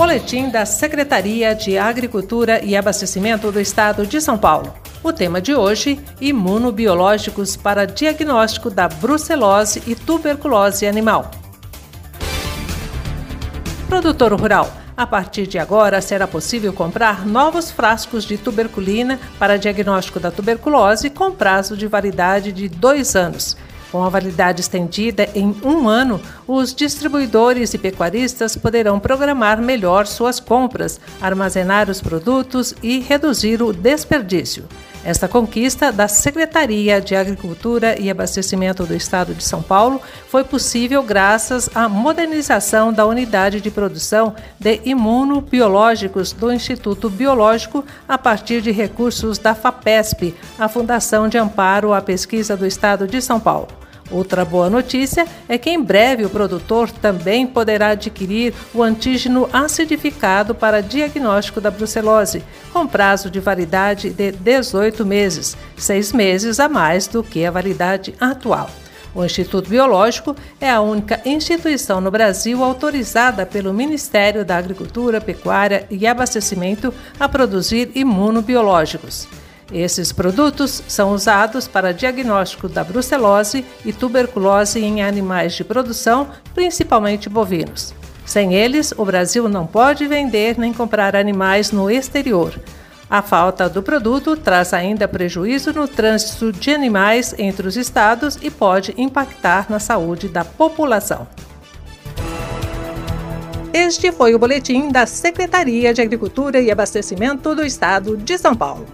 Boletim da Secretaria de Agricultura e Abastecimento do Estado de São Paulo. O tema de hoje: imunobiológicos para diagnóstico da brucelose e tuberculose animal. Produtor rural. A partir de agora, será possível comprar novos frascos de tuberculina para diagnóstico da tuberculose com prazo de validade de dois anos. Com a validade estendida em um ano, os distribuidores e pecuaristas poderão programar melhor suas compras, armazenar os produtos e reduzir o desperdício. Esta conquista da Secretaria de Agricultura e Abastecimento do Estado de São Paulo foi possível graças à modernização da unidade de produção de imunobiológicos do Instituto Biológico a partir de recursos da FAPESP, a Fundação de Amparo à Pesquisa do Estado de São Paulo. Outra boa notícia é que em breve o produtor também poderá adquirir o antígeno acidificado para diagnóstico da brucelose, com prazo de validade de 18 meses, seis meses a mais do que a validade atual. O Instituto Biológico é a única instituição no Brasil autorizada pelo Ministério da Agricultura, Pecuária e Abastecimento a produzir imunobiológicos. Esses produtos são usados para diagnóstico da brucelose e tuberculose em animais de produção, principalmente bovinos. Sem eles, o Brasil não pode vender nem comprar animais no exterior. A falta do produto traz ainda prejuízo no trânsito de animais entre os estados e pode impactar na saúde da população. Este foi o boletim da Secretaria de Agricultura e Abastecimento do Estado de São Paulo.